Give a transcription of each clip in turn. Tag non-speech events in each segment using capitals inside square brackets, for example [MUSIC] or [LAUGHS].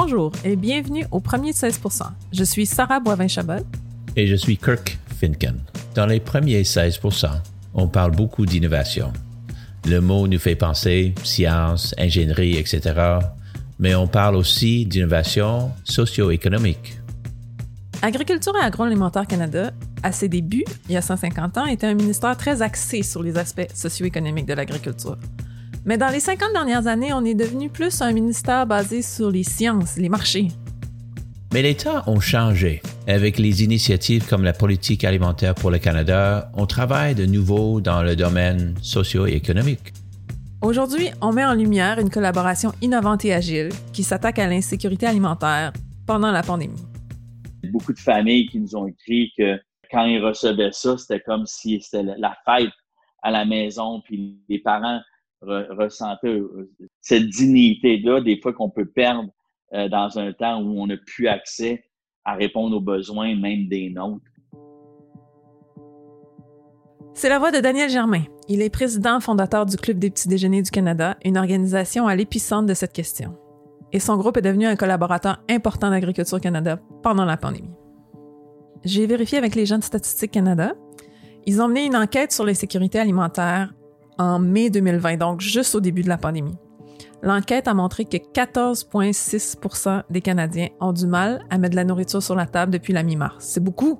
Bonjour et bienvenue au premier 16% Je suis Sarah Boivin-Chabot. Et je suis Kirk Finken. Dans les premiers 16% on parle beaucoup d'innovation. Le mot nous fait penser science, ingénierie, etc. Mais on parle aussi d'innovation socio-économique. Agriculture et agroalimentaire Canada, à ses débuts, il y a 150 ans, était un ministère très axé sur les aspects socio-économiques de l'agriculture. Mais dans les 50 dernières années, on est devenu plus un ministère basé sur les sciences, les marchés. Mais les temps ont changé. Avec les initiatives comme la politique alimentaire pour le Canada, on travaille de nouveau dans le domaine socio-économique. Aujourd'hui, on met en lumière une collaboration innovante et agile qui s'attaque à l'insécurité alimentaire pendant la pandémie. Beaucoup de familles qui nous ont écrit que quand ils recevaient ça, c'était comme si c'était la fête à la maison, puis les parents ressentir euh, cette dignité-là, des fois qu'on peut perdre euh, dans un temps où on n'a plus accès à répondre aux besoins, même des nôtres. C'est la voix de Daniel Germain. Il est président fondateur du Club des petits déjeuners du Canada, une organisation à l'épicentre de cette question. Et son groupe est devenu un collaborateur important d'Agriculture Canada pendant la pandémie. J'ai vérifié avec les gens de Statistique Canada. Ils ont mené une enquête sur les sécurités alimentaires en mai 2020, donc juste au début de la pandémie. L'enquête a montré que 14,6 des Canadiens ont du mal à mettre de la nourriture sur la table depuis la mi-mars. C'est beaucoup.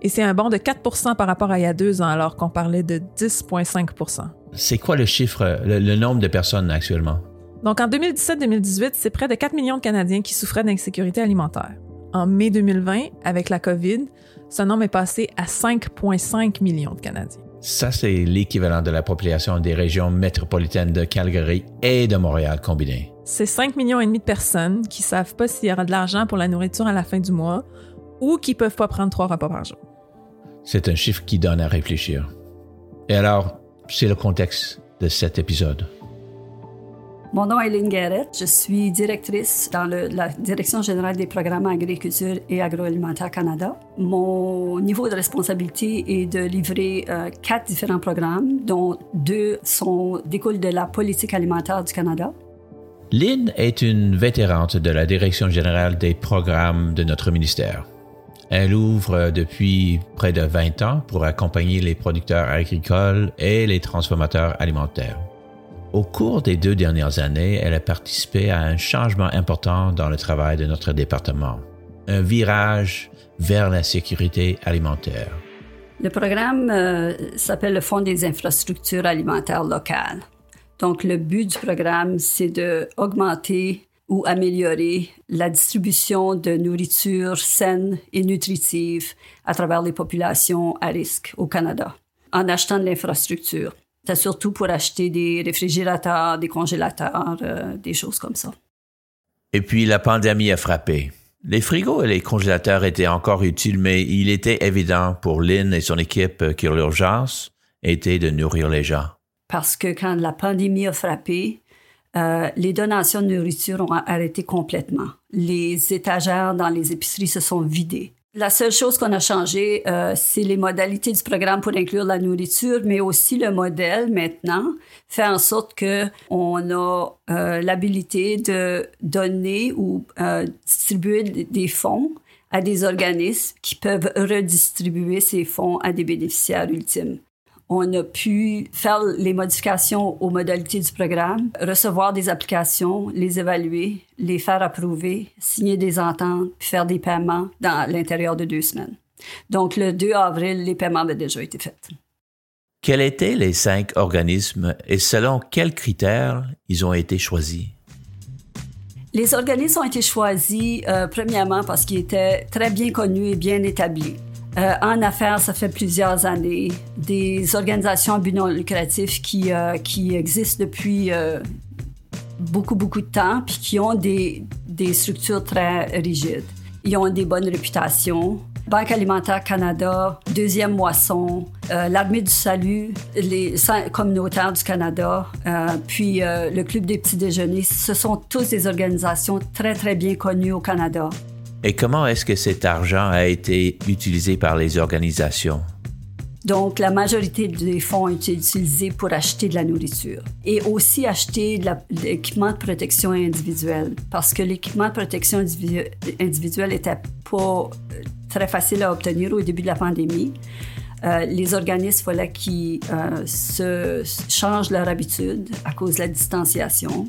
Et c'est un bond de 4 par rapport à il y a deux ans, alors qu'on parlait de 10,5 C'est quoi le chiffre, le, nombre de personnes actuellement? Donc en 2017-2018, c'est près de 4 millions de Canadiens qui souffraient d'insécurité alimentaire. En mai 2020, avec la COVID, ce nombre est passé à 5,5 millions de Canadiens. Ça, c'est l'équivalent de la population des régions métropolitaines de Calgary et de Montréal combinées. C'est 5 millions et demi de personnes qui savent pas s'il y aura de l'argent pour la nourriture à la fin du mois ou qui peuvent pas prendre trois repas par jour. C'est un chiffre qui donne à réfléchir. Et alors, c'est le contexte de cet épisode. Mon nom est Lynn Garrett. Je suis directrice dans la Direction générale des programmes agriculture et agroalimentaire Canada. Mon niveau de responsabilité est de livrer euh, quatre différents programmes, dont deux sont, découlent de la politique alimentaire du Canada. Lynn est une vétérante de la Direction générale des programmes de notre ministère. Elle ouvre depuis près de 20 ans pour accompagner les producteurs agricoles et les transformateurs alimentaires. Au cours des deux dernières années, elle a participé à un changement important dans le travail de notre département, un virage vers la sécurité alimentaire. Le programme euh, s'appelle le Fonds des infrastructures alimentaires locales. Donc, le but du programme, c'est d'augmenter ou améliorer la distribution de nourriture saine et nutritive à travers les populations à risque au Canada en achetant de l'infrastructure. C'est surtout pour acheter des réfrigérateurs, des congélateurs, euh, des choses comme ça. Et puis la pandémie a frappé. Les frigos et les congélateurs étaient encore utiles, mais il était évident pour Lynn et son équipe que l'urgence était de nourrir les gens. Parce que quand la pandémie a frappé, euh, les donations de nourriture ont arrêté complètement. Les étagères dans les épiceries se sont vidées. La seule chose qu'on a changé, euh, c'est les modalités du programme pour inclure la nourriture, mais aussi le modèle maintenant fait en sorte que on a euh, l'habilité de donner ou euh, distribuer des fonds à des organismes qui peuvent redistribuer ces fonds à des bénéficiaires ultimes on a pu faire les modifications aux modalités du programme, recevoir des applications, les évaluer, les faire approuver, signer des ententes, puis faire des paiements dans l'intérieur de deux semaines. Donc, le 2 avril, les paiements avaient déjà été faits. Quels étaient les cinq organismes et selon quels critères ils ont été choisis? Les organismes ont été choisis euh, premièrement parce qu'ils étaient très bien connus et bien établis. Euh, en affaires, ça fait plusieurs années. Des organisations à but non lucratif qui, euh, qui existent depuis euh, beaucoup, beaucoup de temps, puis qui ont des, des structures très rigides. Ils ont des bonnes réputations. Banque alimentaire Canada, Deuxième Moisson, l'Armée du Salut, les communautaires du Canada, puis le Club des petits déjeuners, ce sont tous des organisations très, très bien connues au Canada. Et comment est-ce que cet argent a été utilisé par les organisations? Donc, la majorité des fonds étaient utilisés pour acheter de la nourriture et aussi acheter de l'équipement de protection individuelle parce que l'équipement de protection individuelle n'était pas euh, très facile à obtenir au début de la pandémie. Euh, les organismes, fallait qu'ils euh, changent leur habitude à cause de la distanciation.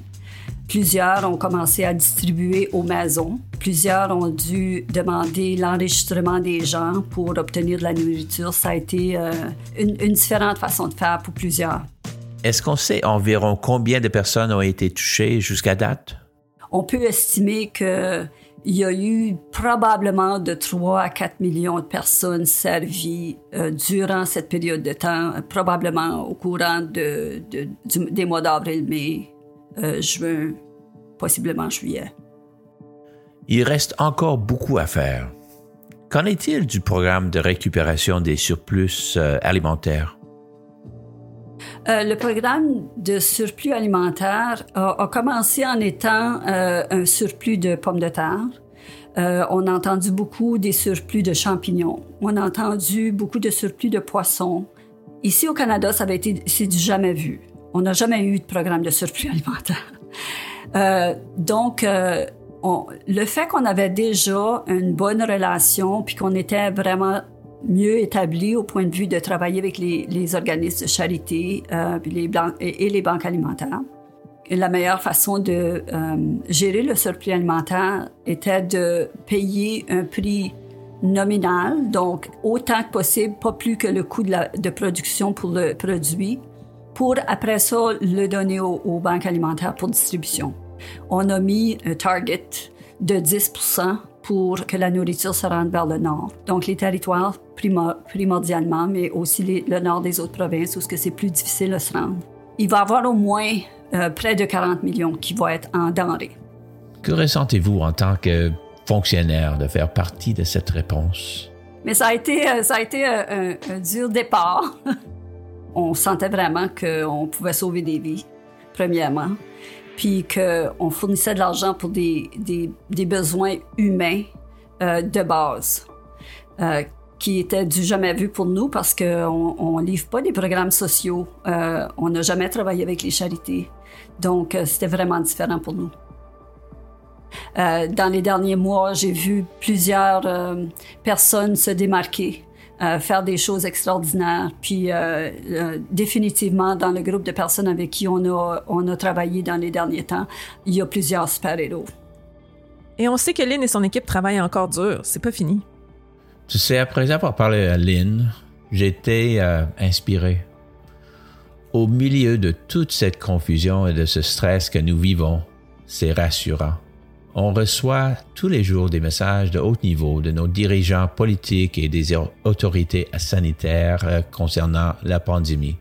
Plusieurs ont commencé à distribuer aux maisons. Plusieurs ont dû demander l'enregistrement des gens pour obtenir de la nourriture. Ça a été euh, une, une différente façon de faire pour plusieurs. Est-ce qu'on sait environ combien de personnes ont été touchées jusqu'à date? On peut estimer que il y a eu probablement de 3 à 4 millions de personnes servies euh, durant cette période de temps, probablement au courant de, des mois d'avril, mai, euh, juin, possiblement juillet. Il reste encore beaucoup à faire. Qu'en est-il du programme de récupération des surplus euh, alimentaires? Euh, le programme de surplus alimentaire a, commencé en étant euh, un surplus de pommes de terre. Euh, on a entendu beaucoup des surplus de champignons. On a entendu beaucoup de surplus de poissons. Ici au Canada, ça avait été, c'est du jamais vu. On n'a jamais eu de programme de surplus [LAUGHS] alimentaire. donc, le fait qu'on avait déjà une bonne relation, puis qu'on était vraiment mieux établi au point de vue de travailler avec les, organismes de charité euh, et, les banques alimentaires. la meilleure façon de euh, gérer le surplus alimentaire était de payer un prix nominal, donc autant que possible, pas plus que le coût de, la, de production pour le produit, pour après ça le donner aux banques alimentaires pour distribution. On a mis un target de 10% pour que la nourriture se rende vers le nord. Donc les territoires primordialement, mais aussi le nord des autres provinces où c'est plus difficile de se rendre. Il va y avoir au moins euh, près de 40 millions qui vont être en denrées. Que ressentez-vous en tant que fonctionnaire de faire partie de cette réponse? Mais ça a été, euh, ça a été euh, un, dur départ. [LAUGHS] on sentait vraiment qu'on pouvait sauver des vies, premièrement puis qu'on fournissait de l'argent pour des, besoins humains euh, de base, euh, qui étaient du jamais vu pour nous parce qu'on ne livre pas des programmes sociaux, euh, on n'a jamais travaillé avec les charités, donc c'était vraiment différent pour nous. dans les derniers mois, j'ai vu plusieurs personnes se démarquer faire des choses extraordinaires. Puis euh, euh, définitivement, dans le groupe de personnes avec qui on a, on a travaillé dans les derniers temps, il y a plusieurs super-héros. Et on sait que Lynn et son équipe travaillent encore dur. C'est pas fini. Tu sais, après avoir parlé à Lynn, euh, inspiré. Au milieu de toute cette confusion et de ce stress que nous vivons, c'est rassurant on reçoit tous les jours des messages de haut niveau de nos dirigeants politiques et des autorités sanitaires euh, concernant la pandémie.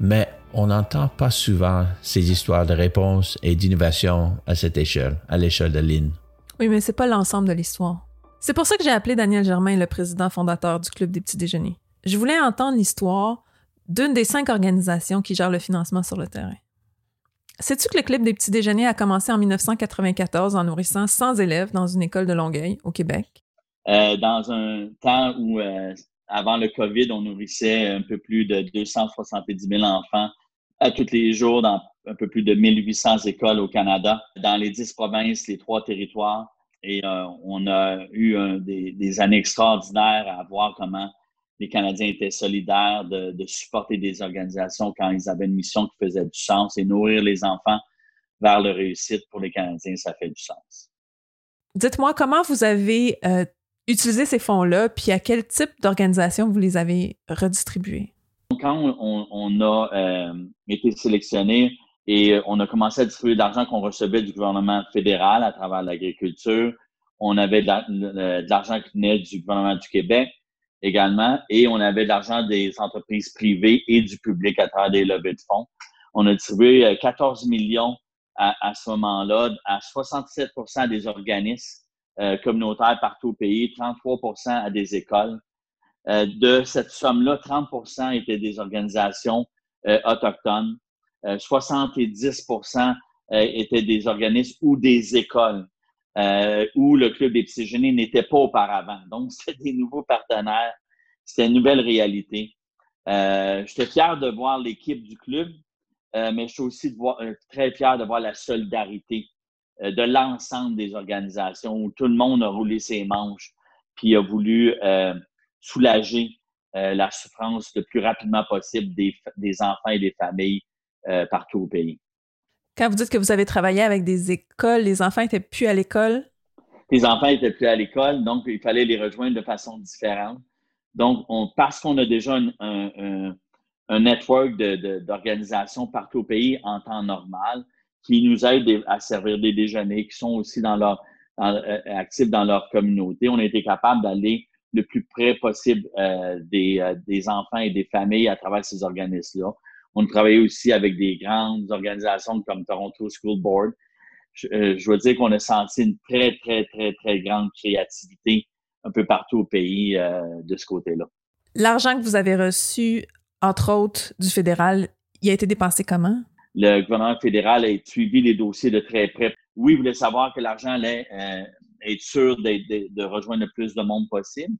Mais on n'entend pas souvent ces histoires de réponse et d'innovation à cette échelle, à l'échelle de l'IN. Oui, mais c'est pas l'ensemble de l'histoire. C'est pour ça que j'ai appelé Daniel Germain le président fondateur du Club des petits déjeuners. Je voulais entendre l'histoire d'une des cinq organisations qui gèrent le financement sur le terrain. Sais-tu que le Club des petits déjeuners a commencé en 1994 en nourrissant 100 élèves dans une école de Longueuil, au Québec? Euh, dans un temps où, euh, avant le COVID, on nourrissait un peu plus de 270 000 enfants à tous les jours dans un peu plus de 1800 écoles au Canada, dans les 10 provinces, les trois territoires. Et euh, on a eu des, années extraordinaires à voir comment les Canadiens étaient solidaires de, supporter des organisations quand ils avaient une mission qui faisait du sens et nourrir les enfants vers la réussite pour les Canadiens, ça fait du sens. Dites-moi comment vous avez euh, utilisé ces fonds-là, puis à quel type d'organisation vous les avez redistribués? Quand on, a euh, été sélectionné et euh, on a commencé à distribuer de l'argent qu'on recevait du gouvernement fédéral à travers l'agriculture, on avait de l'argent qui venait du gouvernement du Québec, également, et on avait de l'argent des entreprises privées et du public à travers des levées de fonds. On a distribué 14 euh, millions à, ce moment-là à 67% des organismes euh, communautaires partout au pays, 33% à des écoles. Euh, de cette somme-là, 30% étaient des organisations autochtones, 70% étaient des organismes ou des écoles euh, où le Club des n'était pas auparavant. Donc, [LAUGHS] c'est des nouveaux partenaires c'était une nouvelle réalité. Euh, J'étais fier de voir l'équipe du club, euh, mais je suis aussi euh, très fier de voir la solidarité euh, de l'ensemble des organisations où tout le monde a roulé ses manches puis a voulu soulager la souffrance le plus rapidement possible des, des enfants et des familles partout au pays. Quand vous dites que vous avez travaillé avec des écoles, les enfants étaient plus à l'école? Les enfants étaient plus à l'école, donc il fallait les rejoindre de façon différente. Donc, on, parce qu'on a déjà un, un, un network d'organisations partout au pays en temps normal qui nous aident à servir des déjeuners, qui sont aussi euh, actifs dans leur communauté. On a été capable d'aller le plus près possible euh, des, euh, des, enfants et des familles à travers ces organismes-là. On travaillait aussi avec des grandes organisations comme Toronto School Board. Je, je veux dire qu'on a senti une très, très, très, très grande créativité un peu partout au pays de ce côté-là. L'argent que vous avez reçu entre autres, du fédéral, il a été dépensé comment? Le gouvernement fédéral a suivi les dossiers de très près. Oui, il voulait savoir que l'argent allait euh, être sûr de, rejoindre le plus de monde possible,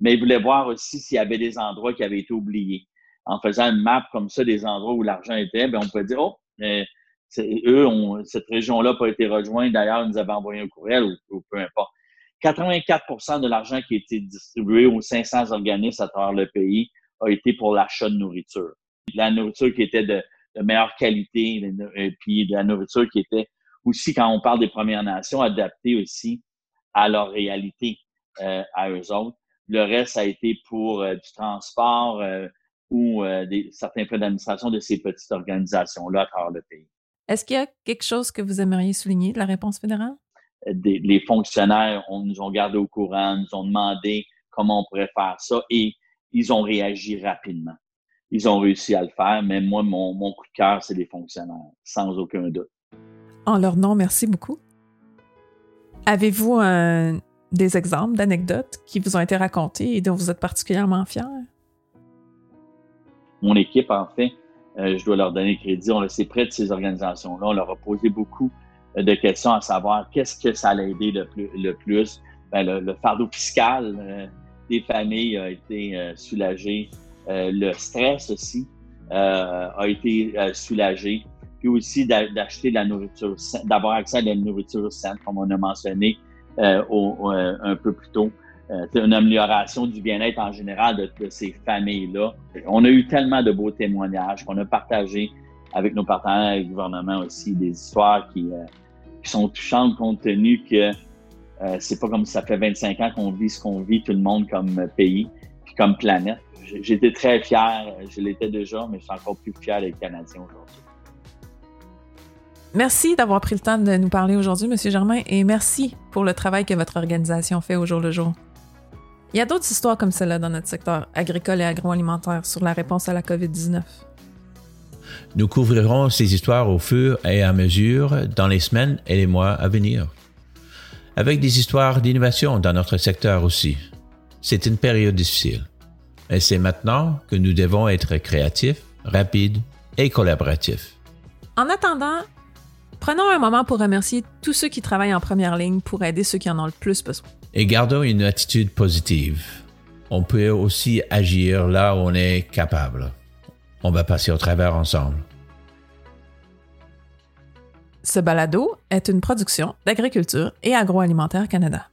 mais il voulait voir aussi s'il y avait des endroits qui avaient été oubliés. En faisant une map comme ça des endroits où l'argent était, bien, on peut dire, oh, eux, cette région-là n'a pas été rejointe. D'ailleurs, ils nous avaient envoyé un courriel ou, peu importe. 84% de l'argent qui a été distribué aux 500 organismes à travers le pays a été pour l'achat de nourriture. la nourriture qui était de, meilleure qualité, puis de la nourriture qui était aussi, quand on parle des Premières Nations, adaptée aussi à leur réalité, euh, à eux autres. Le reste a été pour euh, du transport euh, ou des, certains frais d'administration de ces petites organisations-là à travers le pays. Est-ce qu'il y a quelque chose que vous aimeriez souligner de la réponse fédérale? les fonctionnaires on, nous ont gardé au courant, nous ont demandé comment on pourrait faire ça et ils ont réagi rapidement. Ils ont réussi à le faire, mais moi, mon, coup de cœur, c'est les fonctionnaires, sans aucun doute. En leur nom, merci beaucoup. Avez-vous des exemples d'anecdotes qui vous ont été racontées et dont vous êtes particulièrement fiers? Mon équipe, en fait, euh, je dois leur donner crédit. On s'est près de ces organisations-là. On leur a posé beaucoup euh, de questions à savoir qu'est-ce que ça allait aider le plus. Ben, le, fardeau fiscal, euh, des familles a été euh, soulagé. Le stress aussi a été soulagé. Puis aussi d'acheter de la nourriture, d'avoir accès à de la nourriture saine, comme on a mentionné un peu plus tôt. C'est une amélioration du bien-être en général de, ces familles-là. On a eu tellement de beaux témoignages qu'on a partagé avec nos partenaires et le gouvernement aussi des histoires qui, qui sont touchantes compte tenu que euh, c'est pas comme ça fait 25 ans qu'on vit ce qu'on vit tout le monde comme pays puis comme planète. J'étais très fier, je l'étais déjà, mais je suis encore plus fier d'être Canadien aujourd'hui. Merci d'avoir pris le temps de nous parler aujourd'hui, M. Germain, et merci pour le travail que votre organisation fait au jour le jour. Il y a d'autres histoires comme celle-là dans notre secteur agricole et agroalimentaire sur la réponse à la COVID-19. Nous couvrirons ces histoires au fur et à mesure dans les semaines et les mois à venir avec des histoires d'innovation dans notre secteur aussi. C'est une période difficile. Et c'est maintenant que nous devons être créatifs, rapides et collaboratifs. En attendant, prenons un moment pour remercier tous ceux qui travaillent en première ligne pour aider ceux qui en ont le plus besoin. Et gardons une attitude positive. On peut aussi agir là où on est capable. On va passer au travers ensemble. Ce balado est une production d'Agriculture et Agroalimentaire Canada.